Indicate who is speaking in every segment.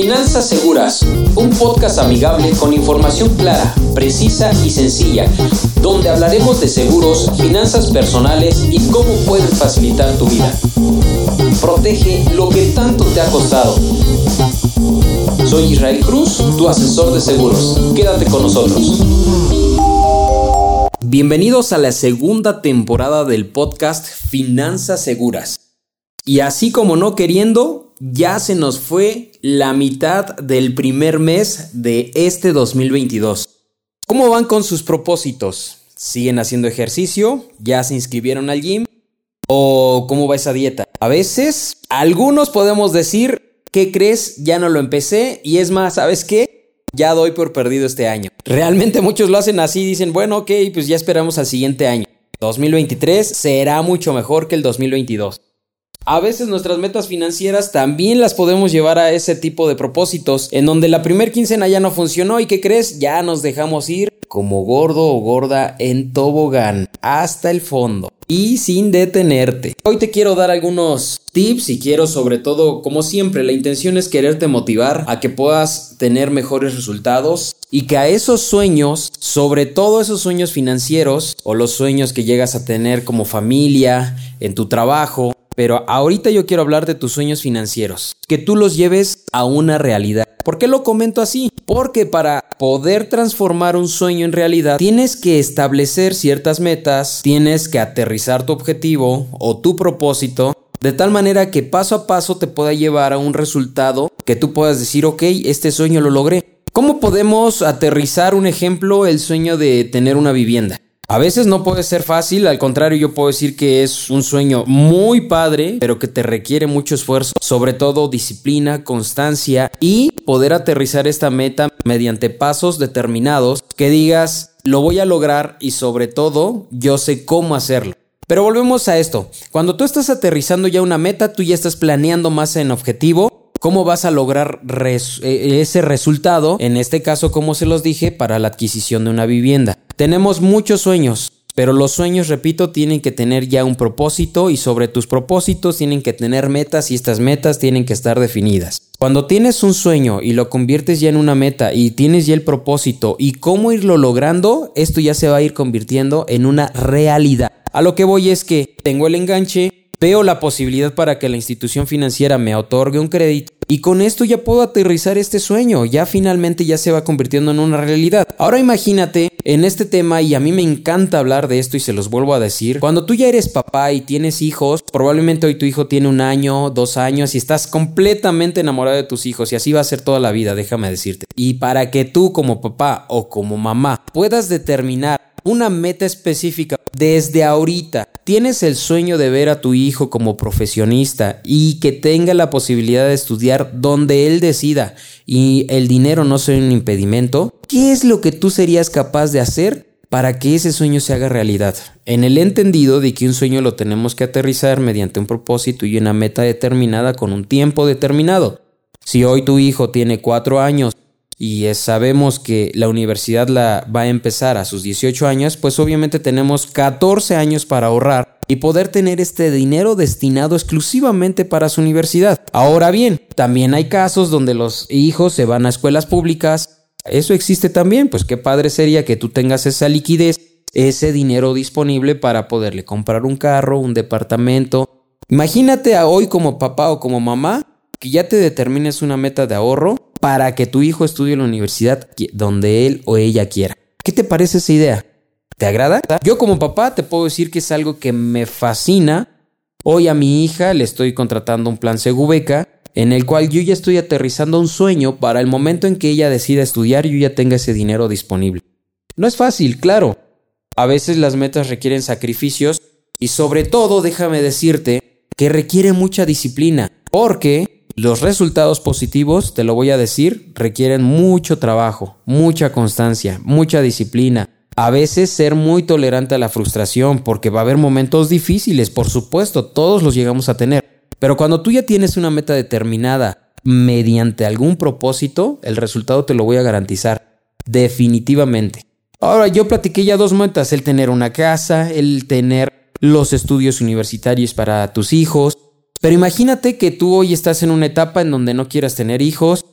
Speaker 1: Finanzas Seguras, un podcast amigable con información clara, precisa y sencilla, donde hablaremos de seguros, finanzas personales y cómo pueden facilitar tu vida. Protege lo que tanto te ha costado. Soy Israel Cruz, tu asesor de seguros. Quédate con nosotros. Bienvenidos a la segunda temporada del podcast Finanzas Seguras. Y así como no queriendo, ya se nos fue la mitad del primer mes de este 2022. ¿Cómo van con sus propósitos? ¿Siguen haciendo ejercicio? ¿Ya se inscribieron al gym? ¿O cómo va esa dieta? A veces, algunos podemos decir, ¿qué crees? Ya no lo empecé y es más, ¿sabes qué? Ya doy por perdido este año. Realmente muchos lo hacen así, dicen, bueno, ok, pues ya esperamos al siguiente año. 2023 será mucho mejor que el 2022. A veces nuestras metas financieras también las podemos llevar a ese tipo de propósitos, en donde la primer quincena ya no funcionó y ¿qué crees? Ya nos dejamos ir como gordo o gorda en tobogán hasta el fondo y sin detenerte. Hoy te quiero dar algunos tips y quiero sobre todo, como siempre, la intención es quererte motivar a que puedas tener mejores resultados y que a esos sueños, sobre todo esos sueños financieros o los sueños que llegas a tener como familia, en tu trabajo, pero ahorita yo quiero hablar de tus sueños financieros, que tú los lleves a una realidad. ¿Por qué lo comento así? Porque para poder transformar un sueño en realidad, tienes que establecer ciertas metas, tienes que aterrizar tu objetivo o tu propósito de tal manera que paso a paso te pueda llevar a un resultado que tú puedas decir, ok, este sueño lo logré. ¿Cómo podemos aterrizar un ejemplo, el sueño de tener una vivienda? A veces no puede ser fácil, al contrario yo puedo decir que es un sueño muy padre, pero que te requiere mucho esfuerzo, sobre todo disciplina, constancia y poder aterrizar esta meta mediante pasos determinados que digas, lo voy a lograr y sobre todo yo sé cómo hacerlo. Pero volvemos a esto, cuando tú estás aterrizando ya una meta, tú ya estás planeando más en objetivo cómo vas a lograr eh, ese resultado, en este caso como se los dije, para la adquisición de una vivienda. Tenemos muchos sueños, pero los sueños, repito, tienen que tener ya un propósito y sobre tus propósitos tienen que tener metas y estas metas tienen que estar definidas. Cuando tienes un sueño y lo conviertes ya en una meta y tienes ya el propósito y cómo irlo logrando, esto ya se va a ir convirtiendo en una realidad. A lo que voy es que tengo el enganche, Veo la posibilidad para que la institución financiera me otorgue un crédito y con esto ya puedo aterrizar este sueño, ya finalmente ya se va convirtiendo en una realidad. Ahora imagínate en este tema y a mí me encanta hablar de esto y se los vuelvo a decir, cuando tú ya eres papá y tienes hijos, probablemente hoy tu hijo tiene un año, dos años y estás completamente enamorado de tus hijos y así va a ser toda la vida, déjame decirte. Y para que tú como papá o como mamá puedas determinar una meta específica desde ahorita. Tienes el sueño de ver a tu hijo como profesionista y que tenga la posibilidad de estudiar donde él decida y el dinero no sea un impedimento. ¿Qué es lo que tú serías capaz de hacer para que ese sueño se haga realidad? En el entendido de que un sueño lo tenemos que aterrizar mediante un propósito y una meta determinada con un tiempo determinado. Si hoy tu hijo tiene cuatro años y sabemos que la universidad la va a empezar a sus 18 años, pues obviamente tenemos 14 años para ahorrar y poder tener este dinero destinado exclusivamente para su universidad. Ahora bien, también hay casos donde los hijos se van a escuelas públicas. Eso existe también, pues qué padre sería que tú tengas esa liquidez, ese dinero disponible para poderle comprar un carro, un departamento. Imagínate a hoy como papá o como mamá que ya te determines una meta de ahorro para que tu hijo estudie en la universidad donde él o ella quiera. ¿Qué te parece esa idea? ¿Te agrada? Yo como papá te puedo decir que es algo que me fascina. Hoy a mi hija le estoy contratando un plan Segubeca en el cual yo ya estoy aterrizando un sueño para el momento en que ella decida estudiar yo ya tenga ese dinero disponible. No es fácil, claro. A veces las metas requieren sacrificios y sobre todo déjame decirte que requiere mucha disciplina porque los resultados positivos, te lo voy a decir, requieren mucho trabajo, mucha constancia, mucha disciplina. A veces ser muy tolerante a la frustración, porque va a haber momentos difíciles, por supuesto, todos los llegamos a tener. Pero cuando tú ya tienes una meta determinada mediante algún propósito, el resultado te lo voy a garantizar, definitivamente. Ahora, yo platiqué ya dos metas, el tener una casa, el tener los estudios universitarios para tus hijos, pero imagínate que tú hoy estás en una etapa en donde no quieras tener hijos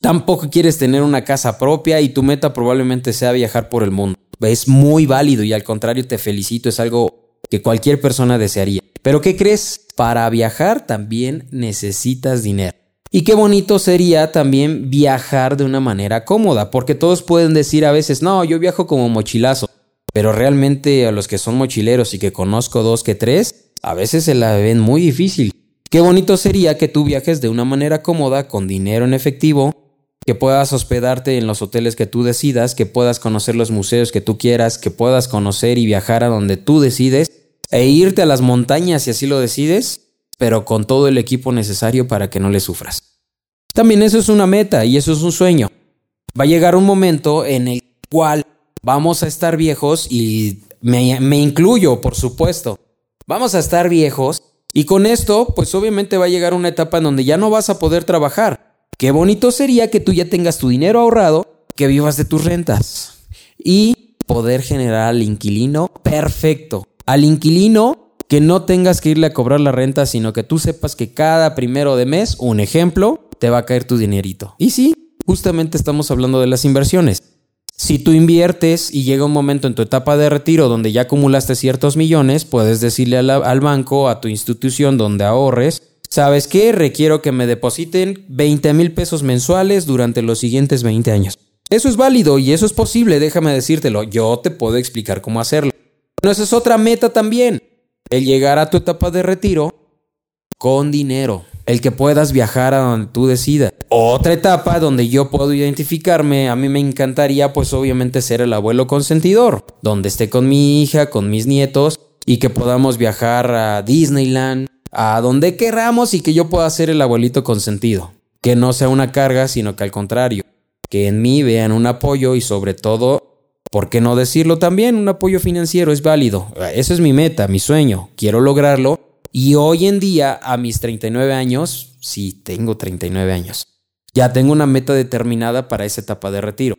Speaker 1: Tampoco quieres tener una casa propia y tu meta probablemente sea viajar por el mundo. Es muy válido y al contrario te felicito, es algo que cualquier persona desearía. Pero ¿qué crees? Para viajar también necesitas dinero. Y qué bonito sería también viajar de una manera cómoda, porque todos pueden decir a veces, no, yo viajo como mochilazo, pero realmente a los que son mochileros y que conozco dos que tres, a veces se la ven muy difícil. Qué bonito sería que tú viajes de una manera cómoda, con dinero en efectivo, que puedas hospedarte en los hoteles que tú decidas, que puedas conocer los museos que tú quieras, que puedas conocer y viajar a donde tú decides, e irte a las montañas si así lo decides, pero con todo el equipo necesario para que no le sufras. También eso es una meta y eso es un sueño. Va a llegar un momento en el cual vamos a estar viejos y me, me incluyo, por supuesto. Vamos a estar viejos y con esto, pues obviamente va a llegar una etapa en donde ya no vas a poder trabajar. Qué bonito sería que tú ya tengas tu dinero ahorrado, que vivas de tus rentas y poder generar al inquilino perfecto. Al inquilino que no tengas que irle a cobrar la renta, sino que tú sepas que cada primero de mes, un ejemplo, te va a caer tu dinerito. Y sí, justamente estamos hablando de las inversiones. Si tú inviertes y llega un momento en tu etapa de retiro donde ya acumulaste ciertos millones, puedes decirle al, banco, a tu institución donde ahorres, ¿sabes qué? Requiero que me depositen 20 mil pesos mensuales durante los siguientes 20 años. Eso es válido y eso es posible, déjame decírtelo. Yo te puedo explicar cómo hacerlo. Bueno, esa es otra meta también. El llegar a tu etapa de retiro con dinero el que puedas viajar a donde tú decidas. Otra etapa donde yo puedo identificarme, a mí me encantaría pues obviamente ser el abuelo consentidor, donde esté con mi hija, con mis nietos y que podamos viajar a Disneyland, a donde queramos y que yo pueda ser el abuelito consentido. Que no sea una carga, sino que al contrario, que en mí vean un apoyo y sobre todo, ¿por qué no decirlo también? Un apoyo financiero es válido. Esa es mi meta, mi sueño. Quiero lograrlo y hoy en día, a mis 39 años, sí, tengo 39 años, ya tengo una meta determinada para esa etapa de retiro.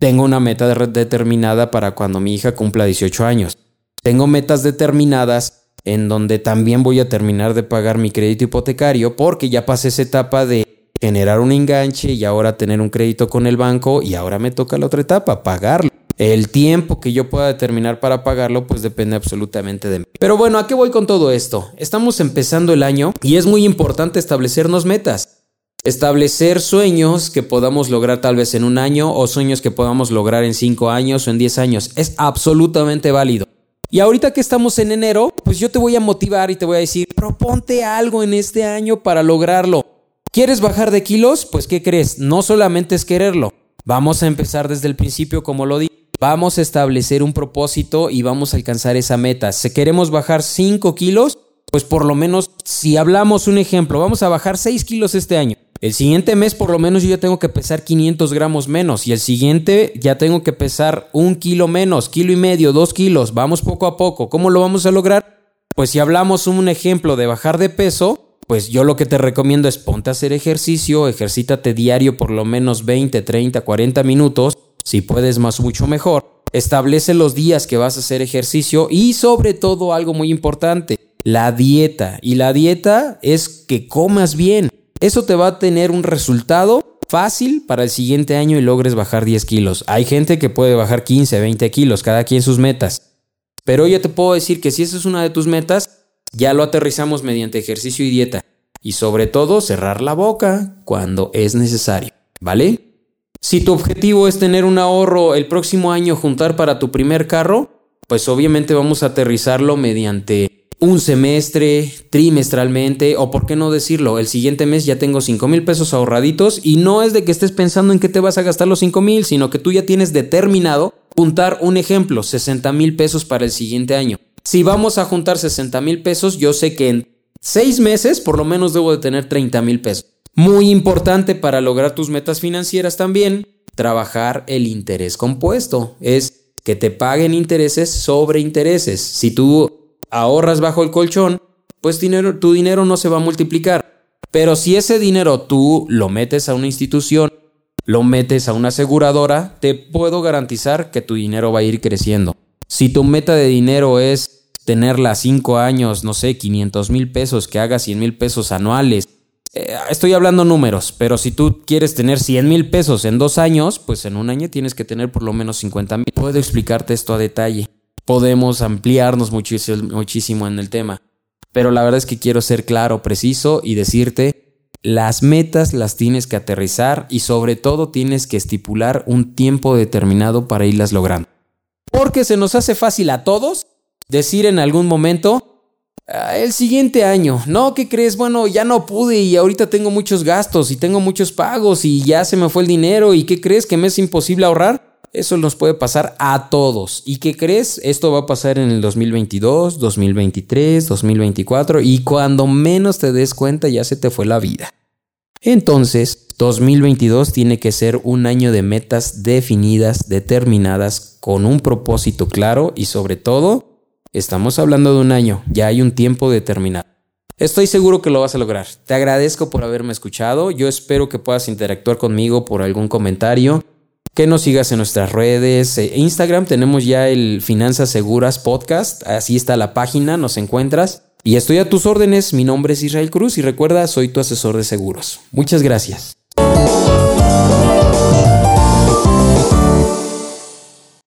Speaker 1: Tengo una meta determinada para cuando mi hija cumpla 18 años. Tengo metas determinadas en donde también voy a terminar de pagar mi crédito hipotecario porque ya pasé esa etapa de generar un enganche y ahora tener un crédito con el banco y ahora me toca la otra etapa, pagarlo. El tiempo que yo pueda determinar para pagarlo, pues depende absolutamente de mí. Pero bueno, ¿a qué voy con todo esto? Estamos empezando el año y es muy importante establecernos metas. Establecer sueños que podamos lograr tal vez en un año o sueños que podamos lograr en cinco años o en diez años. Es absolutamente válido. Y ahorita que estamos en enero, pues yo te voy a motivar y te voy a decir, proponte algo en este año para lograrlo. ¿Quieres bajar de kilos? Pues ¿qué crees? No solamente es quererlo. Vamos a empezar desde el principio, como lo di. Vamos a establecer un propósito y vamos a alcanzar esa meta. Si queremos bajar 5 kilos, pues por lo menos, si hablamos un ejemplo, vamos a bajar 6 kilos este año. El siguiente mes por lo menos yo ya tengo que pesar 500 gramos menos y el siguiente ya tengo que pesar un kilo menos, kilo y medio, dos kilos. Vamos poco a poco. ¿Cómo lo vamos a lograr? Pues si hablamos un ejemplo de bajar de peso, pues yo lo que te recomiendo es ponte a hacer ejercicio, ejercítate diario por lo menos 20, 30, 40 minutos si puedes más, mucho mejor. Establece los días que vas a hacer ejercicio y sobre todo algo muy importante, la dieta. Y la dieta es que comas bien. Eso te va a tener un resultado fácil para el siguiente año y logres bajar 10 kilos. Hay gente que puede bajar 15, 20 kilos, cada quien sus metas. Pero yo te puedo decir que si esa es una de tus metas, ya lo aterrizamos mediante ejercicio y dieta. Y sobre todo cerrar la boca cuando es necesario. ¿Vale? Si tu objetivo es tener un ahorro el próximo año juntar para tu primer carro, pues obviamente vamos a aterrizarlo mediante un semestre, trimestralmente, o por qué no decirlo, el siguiente mes ya tengo 5 mil pesos ahorraditos y no es de que estés pensando en qué te vas a gastar los 5 mil, sino que tú ya tienes determinado juntar un ejemplo, 60 mil pesos para el siguiente año. Si vamos a juntar 60 mil pesos, yo sé que en 6 meses por lo menos debo de tener 30 mil pesos. Muy importante para lograr tus metas financieras también, trabajar el interés compuesto. Es que te paguen intereses sobre intereses. Si tú ahorras bajo el colchón, pues tu dinero no se va a multiplicar. Pero si ese dinero tú lo metes a una institución, lo metes a una aseguradora, te puedo garantizar que tu dinero va a ir creciendo. Si tu meta de dinero es tenerla 5 años, no sé, 500 mil pesos, que haga 100 mil pesos anuales, Eh, estoy hablando números, pero si tú quieres tener 100 mil pesos en dos años, pues en un año tienes que tener por lo menos 50 mil. Puedo explicarte esto a detalle. Podemos ampliarnos muchísimo, en el tema. Pero la verdad es que quiero ser claro, preciso y decirte, las metas las tienes que aterrizar y sobre todo tienes que estipular un tiempo determinado para irlas logrando. Porque se nos hace fácil a todos decir en algún momento, ah, el siguiente año, no, ¿qué crees? Bueno, ya no pude y ahorita tengo muchos gastos y tengo muchos pagos y ya se me fue el dinero y ¿qué crees que me es imposible ahorrar? Eso nos puede pasar a todos. ¿Y qué crees? Esto va a pasar en el 2022, 2023, 2024 y cuando menos te des cuenta ya se te fue la vida. Entonces, 2022 tiene que ser un año de metas definidas, determinadas, con un propósito claro y sobre todo, estamos hablando de un año, ya hay un tiempo determinado. Estoy seguro que lo vas a lograr. Te agradezco por haberme escuchado. Yo espero que puedas interactuar conmigo por algún comentario que nos sigas en nuestras redes. Eh, Instagram tenemos ya el Finanzas Seguras Podcast. Así está la página, nos encuentras. Y estoy a tus órdenes. Mi nombre es Israel Cruz y recuerda, soy tu asesor de seguros. Muchas gracias.